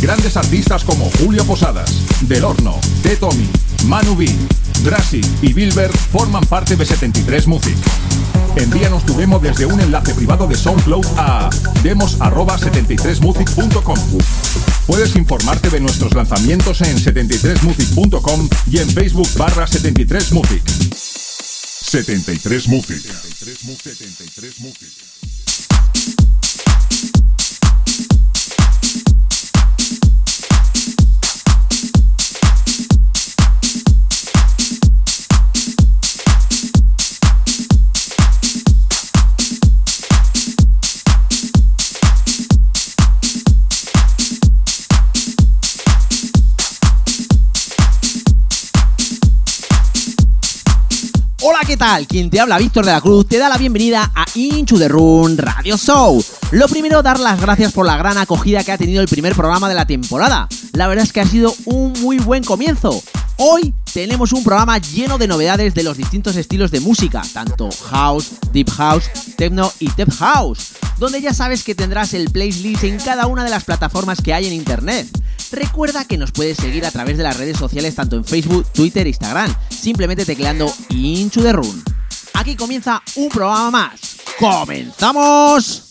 Grandes artistas como Julio Posadas, Del Horno, T. Tommy, Manu B, Drassi y Bilbert forman parte de 73 Music. Envíanos tu demo desde un enlace privado de SoundCloud a demos@73music.com. Puedes informarte de nuestros lanzamientos en 73music.com y en Facebook barra 73music. 73music. 73music. Hola, ¿qué tal? Quien te habla, Víctor de la Cruz, te da la bienvenida a Inchu the Run Radio Show. Lo primero, dar las gracias por la gran acogida que ha tenido el primer programa de la temporada. La verdad es que ha sido un muy buen comienzo. Hoy tenemos un programa lleno de novedades de los distintos estilos de música, tanto house, deep house, techno y tech house, donde ya sabes que tendrás el playlist en cada una de las plataformas que hay en internet. Recuerda que nos puedes seguir a través de las redes sociales tanto en Facebook, Twitter e Instagram, simplemente tecleando Into the Run. Aquí comienza un programa más. ¡Comenzamos!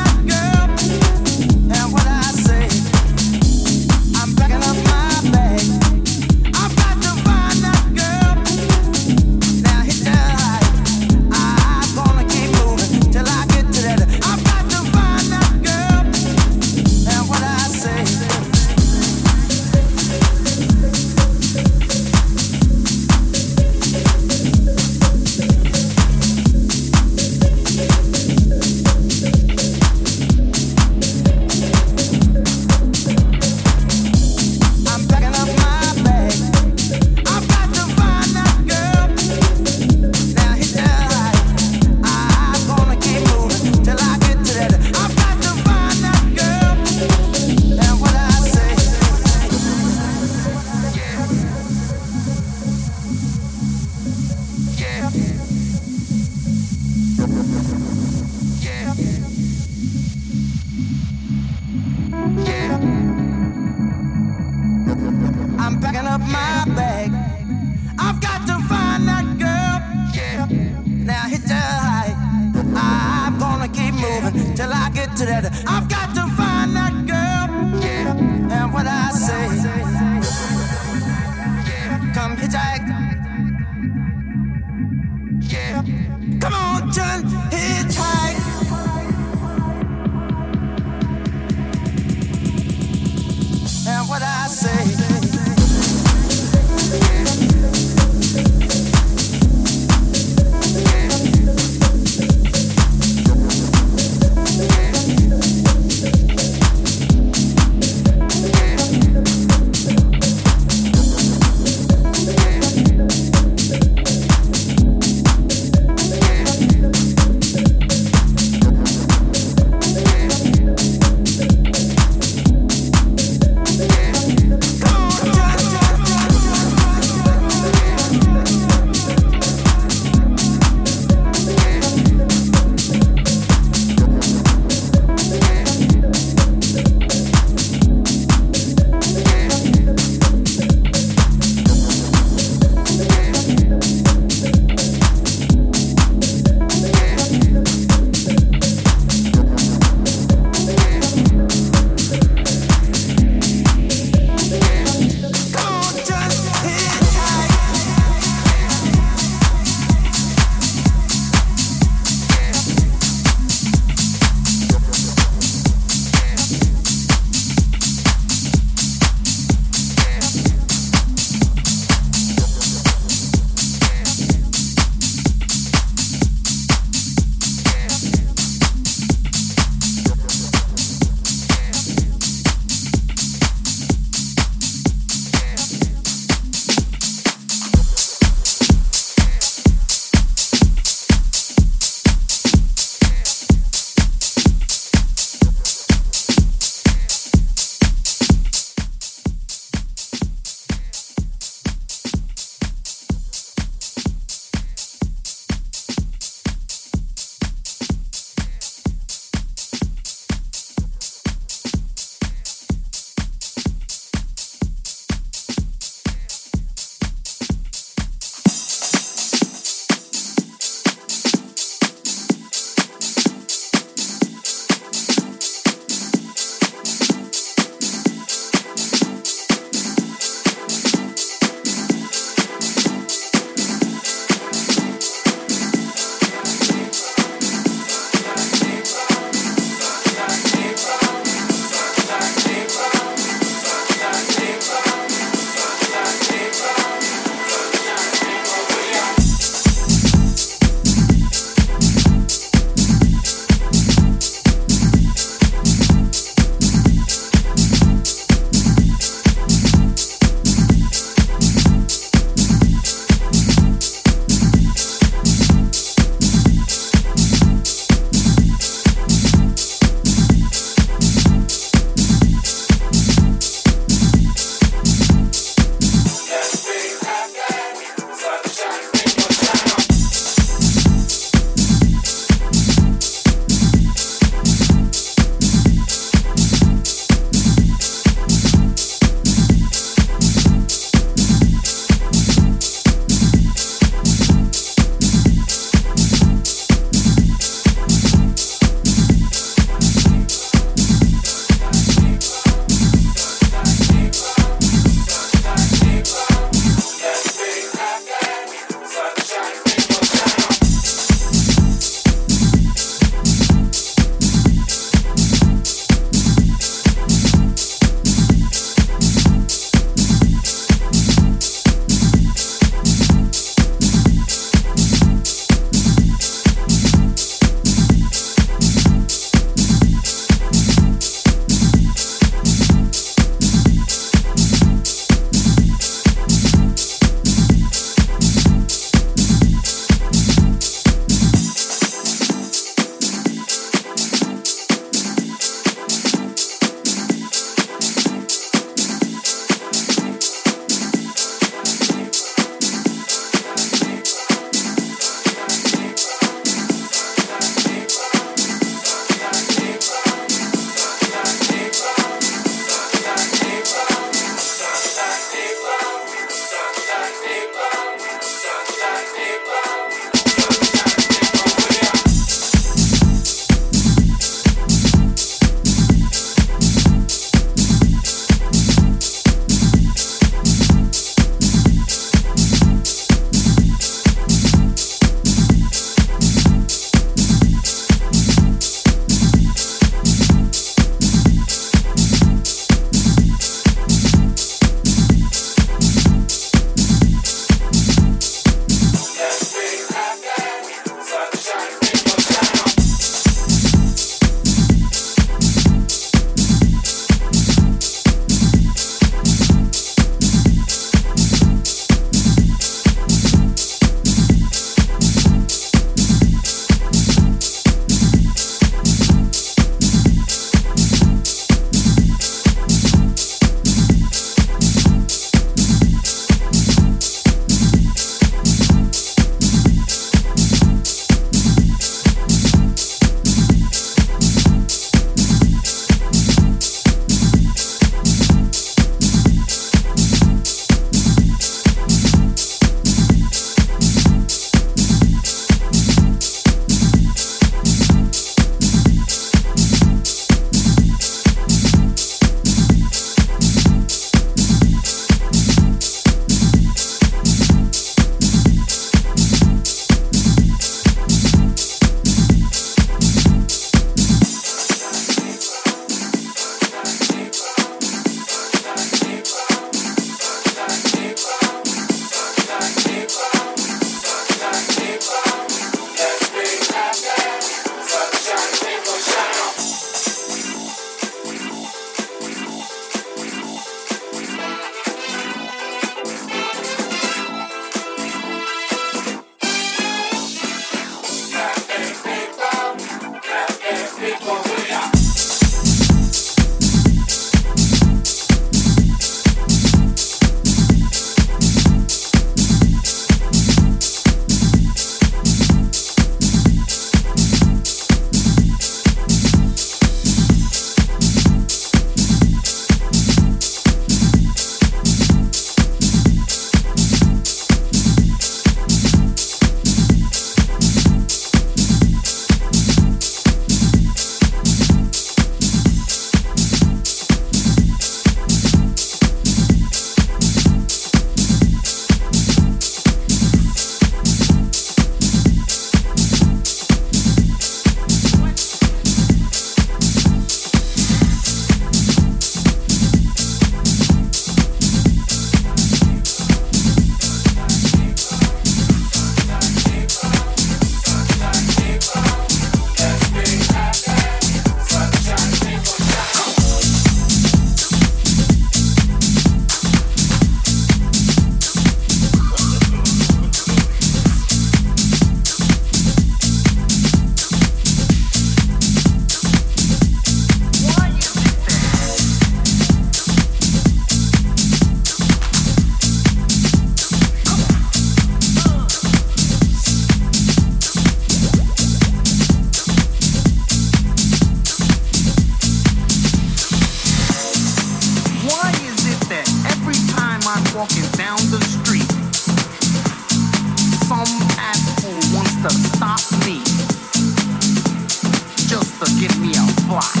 Fly.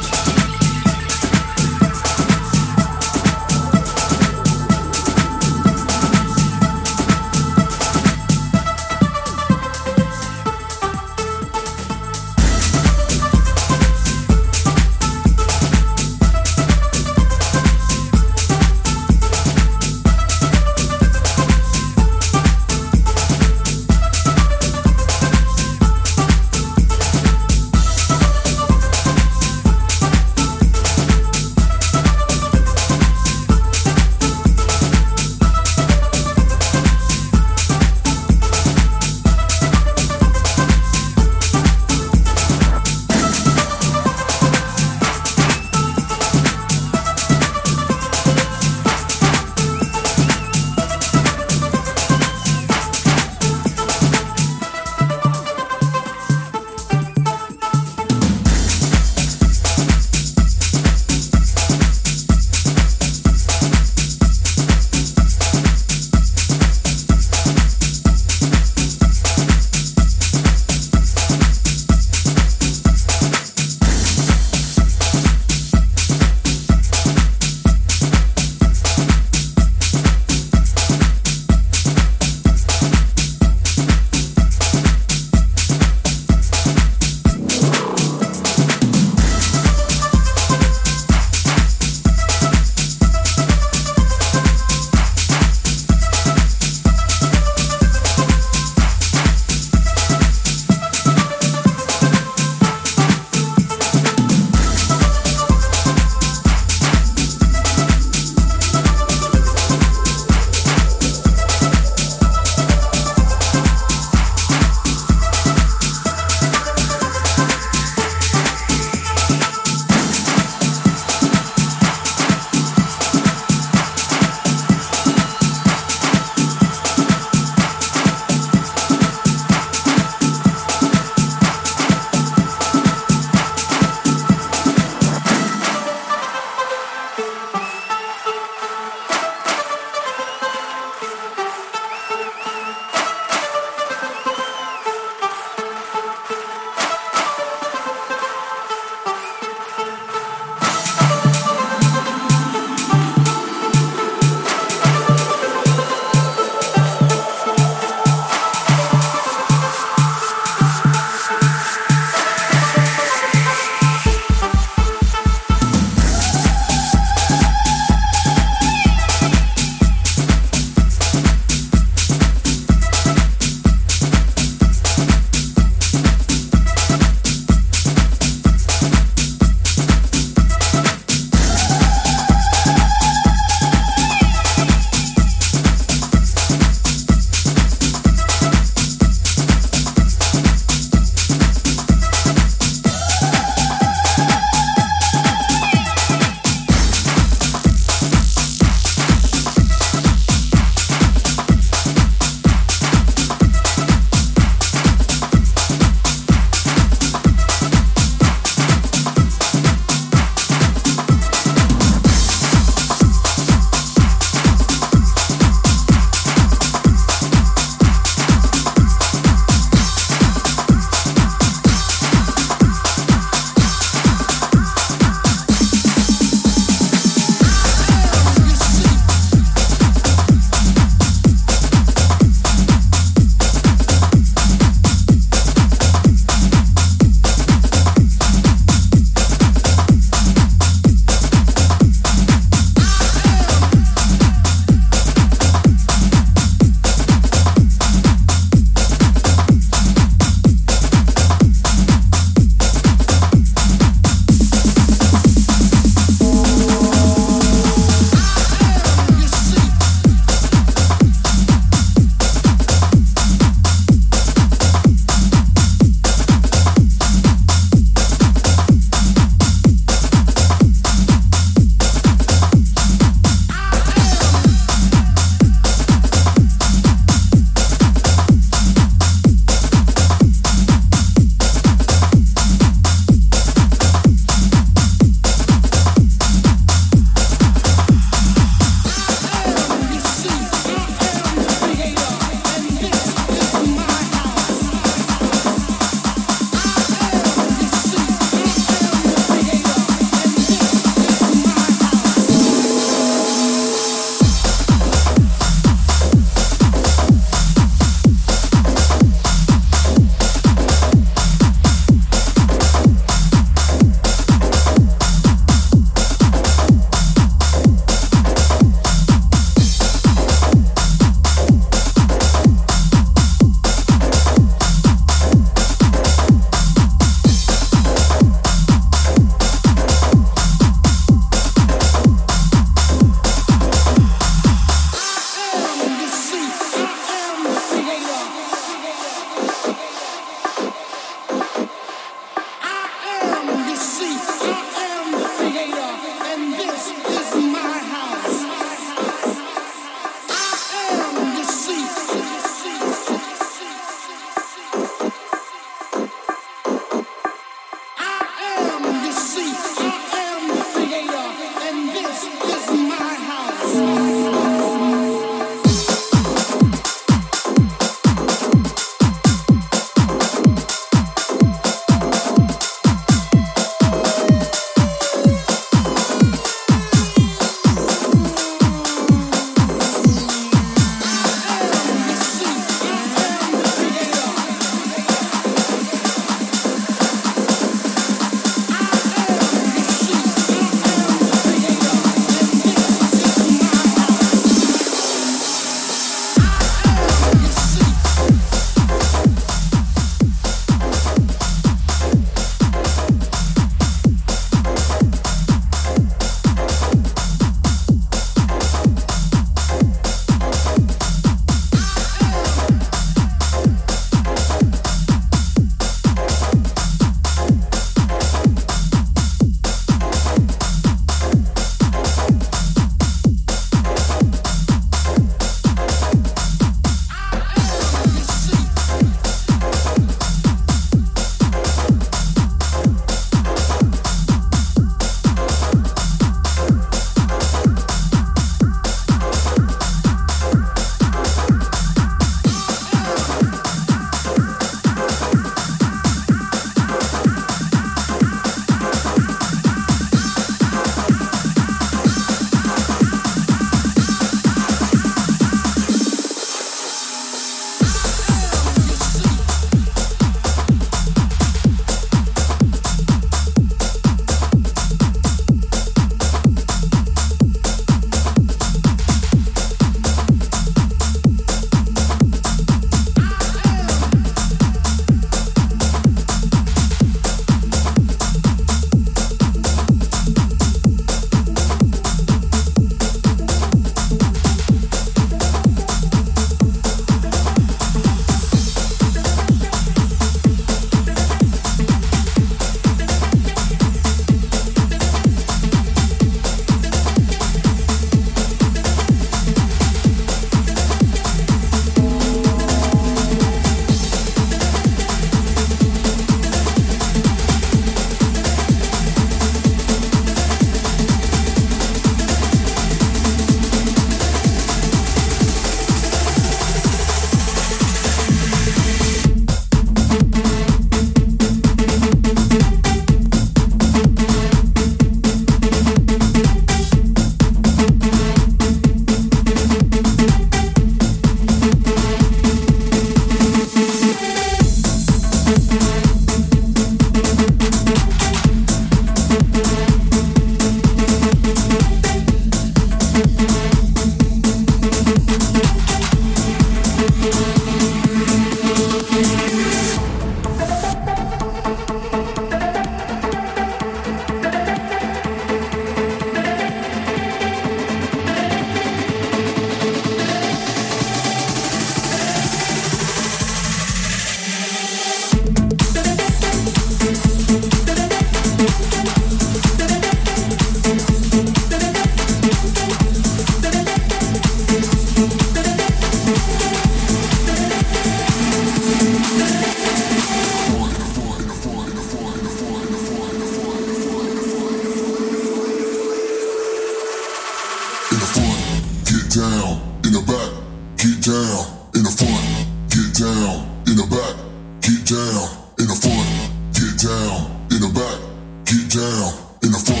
Down in the front,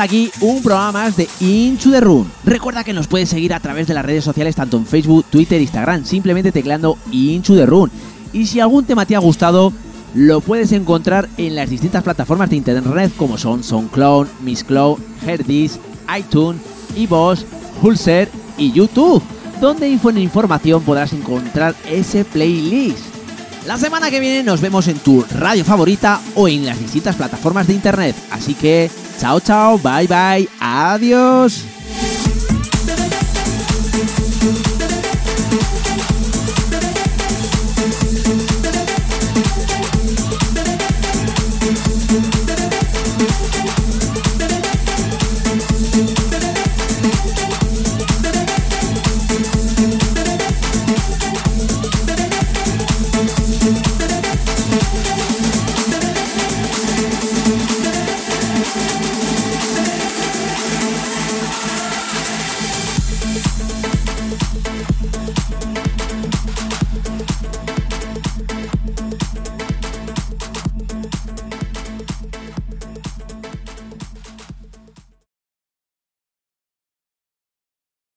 aquí un programa más de Into the Room. Recuerda que nos puedes seguir a través de las redes sociales tanto en Facebook, Twitter, Instagram, simplemente tecleando Into the Room. Y si algún tema te ha gustado, lo puedes encontrar en las distintas plataformas de internet como son SoundCloud, Mixcloud, Herdis, iTunes, iVoox, Hulser y YouTube, donde info en información podrás encontrar ese playlist. La semana que viene nos vemos en tu radio favorita o en las distintas plataformas de internet. Así que, chao, chao, bye, bye, adiós.